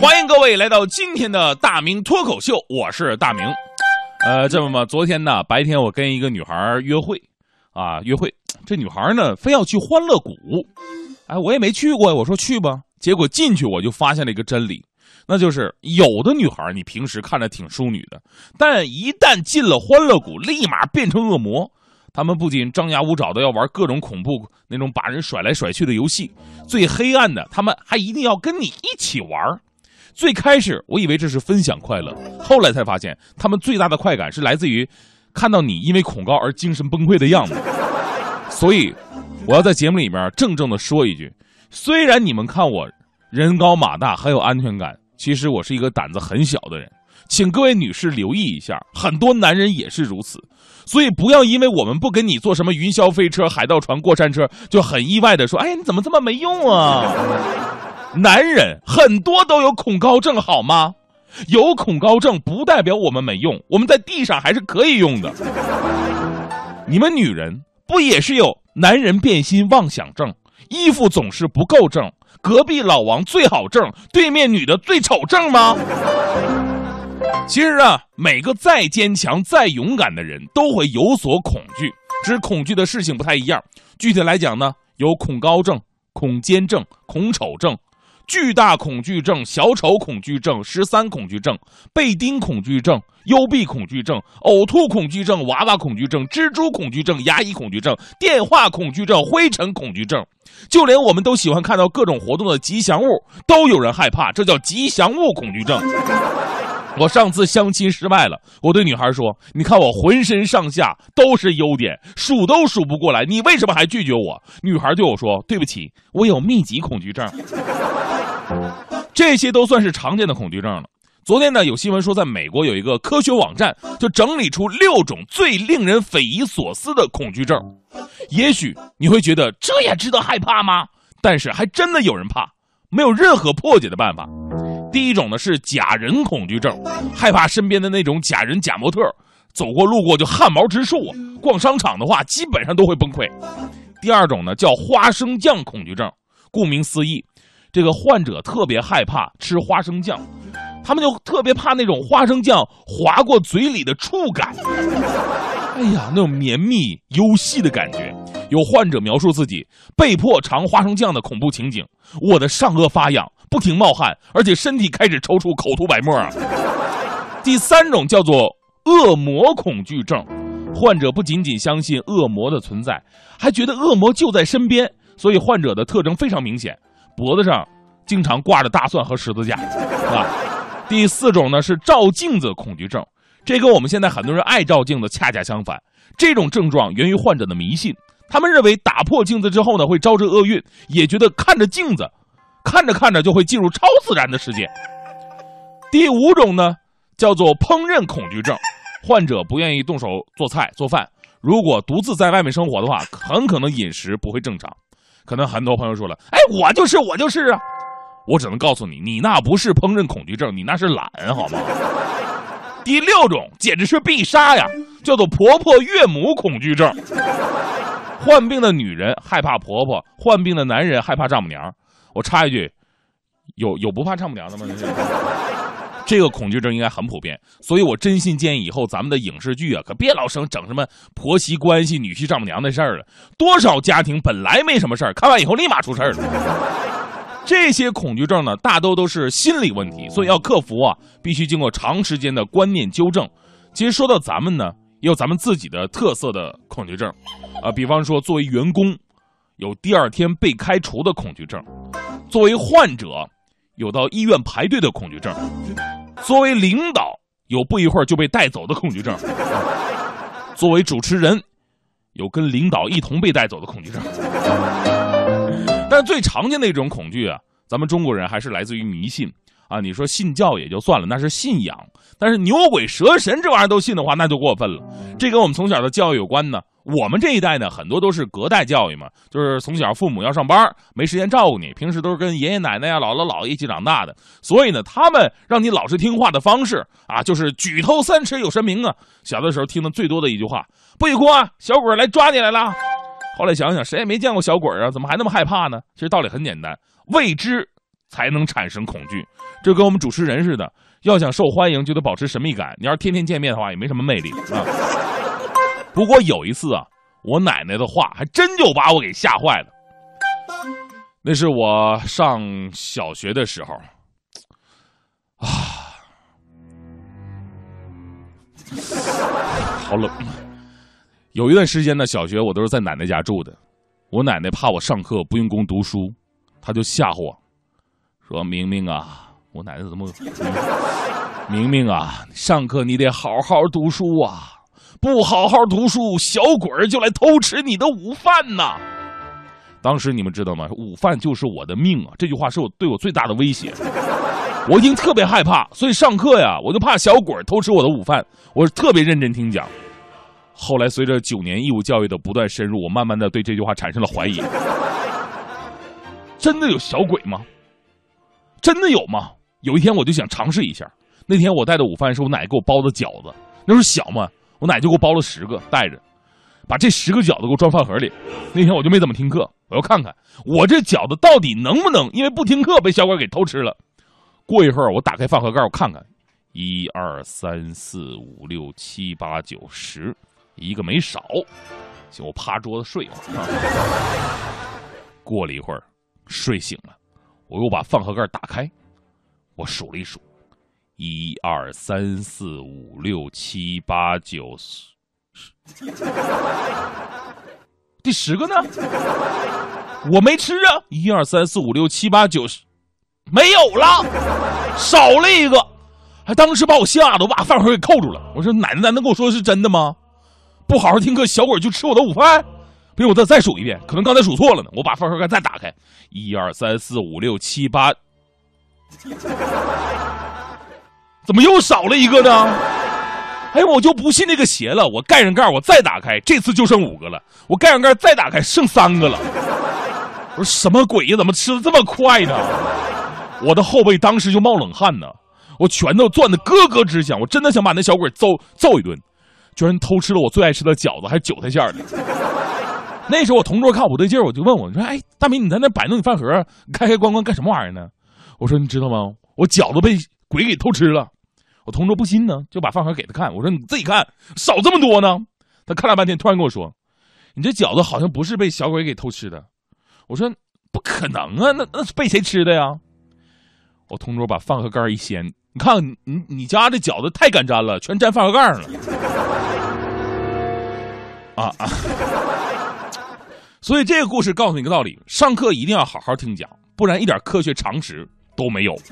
欢迎各位来到今天的大明脱口秀，我是大明。呃，这么吧，昨天呢，白天我跟一个女孩约会，啊，约会，这女孩呢非要去欢乐谷，哎，我也没去过，我说去吧，结果进去我就发现了一个真理，那就是有的女孩你平时看着挺淑女的，但一旦进了欢乐谷，立马变成恶魔。他们不仅张牙舞爪的要玩各种恐怖那种把人甩来甩去的游戏，最黑暗的，他们还一定要跟你一起玩。最开始我以为这是分享快乐，后来才发现，他们最大的快感是来自于看到你因为恐高而精神崩溃的样子。所以，我要在节目里面郑重的说一句：虽然你们看我人高马大很有安全感，其实我是一个胆子很小的人。请各位女士留意一下，很多男人也是如此。所以不要因为我们不跟你坐什么云霄飞车、海盗船、过山车，就很意外的说：“哎，你怎么这么没用啊？”男人很多都有恐高症，好吗？有恐高症不代表我们没用，我们在地上还是可以用的。你们女人不也是有男人变心妄想症、衣服总是不够正、隔壁老王最好正、对面女的最丑正吗？其实啊，每个再坚强、再勇敢的人都会有所恐惧，只是恐惧的事情不太一样。具体来讲呢，有恐高症、恐奸症、恐丑症。巨大恐惧症、小丑恐惧症、十三恐惧症、被叮恐惧症、幽闭恐惧症、呕吐恐惧症、娃娃恐惧症、蜘蛛恐惧症、牙医恐惧症、电话恐惧症、灰尘恐惧症，就连我们都喜欢看到各种活动的吉祥物，都有人害怕，这叫吉祥物恐惧症。我上次相亲失败了，我对女孩说：“你看我浑身上下都是优点，数都数不过来，你为什么还拒绝我？”女孩对我说：“对不起，我有密集恐惧症。”这些都算是常见的恐惧症了。昨天呢，有新闻说，在美国有一个科学网站，就整理出六种最令人匪夷所思的恐惧症。也许你会觉得这也值得害怕吗？但是还真的有人怕，没有任何破解的办法。第一种呢是假人恐惧症，害怕身边的那种假人假模特，走过路过就汗毛直竖啊。逛商场的话，基本上都会崩溃。第二种呢叫花生酱恐惧症，顾名思义。这个患者特别害怕吃花生酱，他们就特别怕那种花生酱划过嘴里的触感。哎呀，那种绵密幽细的感觉。有患者描述自己被迫尝花生酱的恐怖情景：我的上颚发痒，不停冒汗，而且身体开始抽搐，口吐白沫啊。第三种叫做恶魔恐惧症，患者不仅仅相信恶魔的存在，还觉得恶魔就在身边，所以患者的特征非常明显。脖子上经常挂着大蒜和十字架，啊。第四种呢是照镜子恐惧症，这跟我们现在很多人爱照镜子恰恰相反。这种症状源于患者的迷信，他们认为打破镜子之后呢会招致厄运，也觉得看着镜子，看着看着就会进入超自然的世界。第五种呢叫做烹饪恐惧症，患者不愿意动手做菜做饭，如果独自在外面生活的话，很可能饮食不会正常。可能很多朋友说了，哎，我就是我就是啊，我只能告诉你，你那不是烹饪恐惧症，你那是懒，好吗？第六种简直是必杀呀，叫做婆婆岳母恐惧症。患病的女人害怕婆婆，患病的男人害怕丈母娘。我插一句，有有不怕丈母娘的吗？这个恐惧症应该很普遍，所以我真心建议以后咱们的影视剧啊，可别老生整什么婆媳关系、女婿丈母娘的事儿了。多少家庭本来没什么事儿，看完以后立马出事儿了。这些恐惧症呢，大多都是心理问题，所以要克服啊，必须经过长时间的观念纠正。其实说到咱们呢，也有咱们自己的特色的恐惧症，啊，比方说作为员工，有第二天被开除的恐惧症；作为患者，有到医院排队的恐惧症。作为领导，有不一会儿就被带走的恐惧症；作为主持人，有跟领导一同被带走的恐惧症。但最常见的一种恐惧啊，咱们中国人还是来自于迷信啊。你说信教也就算了，那是信仰；但是牛鬼蛇神这玩意儿都信的话，那就过分了。这跟我们从小的教育有关呢。我们这一代呢，很多都是隔代教育嘛，就是从小父母要上班，没时间照顾你，平时都是跟爷爷奶奶呀、姥姥姥爷一起长大的，所以呢，他们让你老实听话的方式啊，就是举头三尺有神明啊。小的时候听的最多的一句话：“不许哭啊，小鬼来抓你来了。”后来想想，谁也没见过小鬼啊，怎么还那么害怕呢？其实道理很简单，未知才能产生恐惧。这跟我们主持人似的，要想受欢迎就得保持神秘感。你要是天天见面的话，也没什么魅力啊。不过有一次啊，我奶奶的话还真就把我给吓坏了。那是我上小学的时候，啊，好冷。有一段时间呢，小学我都是在奶奶家住的。我奶奶怕我上课不用功读书，她就吓唬我，说明明啊，我奶奶怎么？明明啊，上课你得好好读书啊，不好好读书，小鬼儿就来偷吃你的午饭呐。当时你们知道吗？午饭就是我的命啊！这句话是我对我最大的威胁。我已经特别害怕，所以上课呀，我就怕小鬼偷吃我的午饭。我特别认真听讲。后来随着九年义务教育的不断深入，我慢慢的对这句话产生了怀疑。真的有小鬼吗？真的有吗？有一天我就想尝试一下。那天我带的午饭是我奶给我包的饺子，那时候小嘛，我奶就给我包了十个，带着。把这十个饺子给我装饭盒里。那天我就没怎么听课，我要看看我这饺子到底能不能因为不听课被小鬼给偷吃了。过一会儿我打开饭盒盖，我看看，一二三四五六七八九十，一个没少。行，我趴桌子睡会儿。过了一会儿，睡醒了，我又把饭盒盖打开，我数了一数，一二三四五六七八九十。第十个呢？我没吃啊！一二三四五六七八九十，没有了，少了一个，还当时把我吓得，我把饭盒给扣住了。我说：“奶奶，难道跟我说的是真的吗？不好好听课，小鬼就吃我的午饭？不行，我再再数一遍，可能刚才数错了呢。我把饭盒再打开，一二三四五六七八，怎么又少了一个呢？”哎，我就不信那个邪了！我盖上盖，我再打开，这次就剩五个了。我盖上盖再打开，剩三个了。我说什么鬼呀？怎么吃的这么快呢？我的后背当时就冒冷汗呢，我拳头攥得咯咯直响。我真的想把那小鬼揍揍一顿，居然偷吃了我最爱吃的饺子，还是韭菜馅的。那时候我同桌看我不对劲，我就问我说：“哎，大明，你在那摆弄你饭盒，开开关关干什么玩意儿呢？”我说：“你知道吗？我饺子被鬼给偷吃了。”我同桌不信呢，就把饭盒给他看。我说：“你自己看，少这么多呢。”他看了半天，突然跟我说：“你这饺子好像不是被小鬼给偷吃的。”我说：“不可能啊，那那是被谁吃的呀？”我同桌把饭盒盖一掀，你看你你家这饺子太敢粘了，全粘饭盒盖上了。啊啊！所以这个故事告诉你一个道理：上课一定要好好听讲，不然一点科学常识都没有。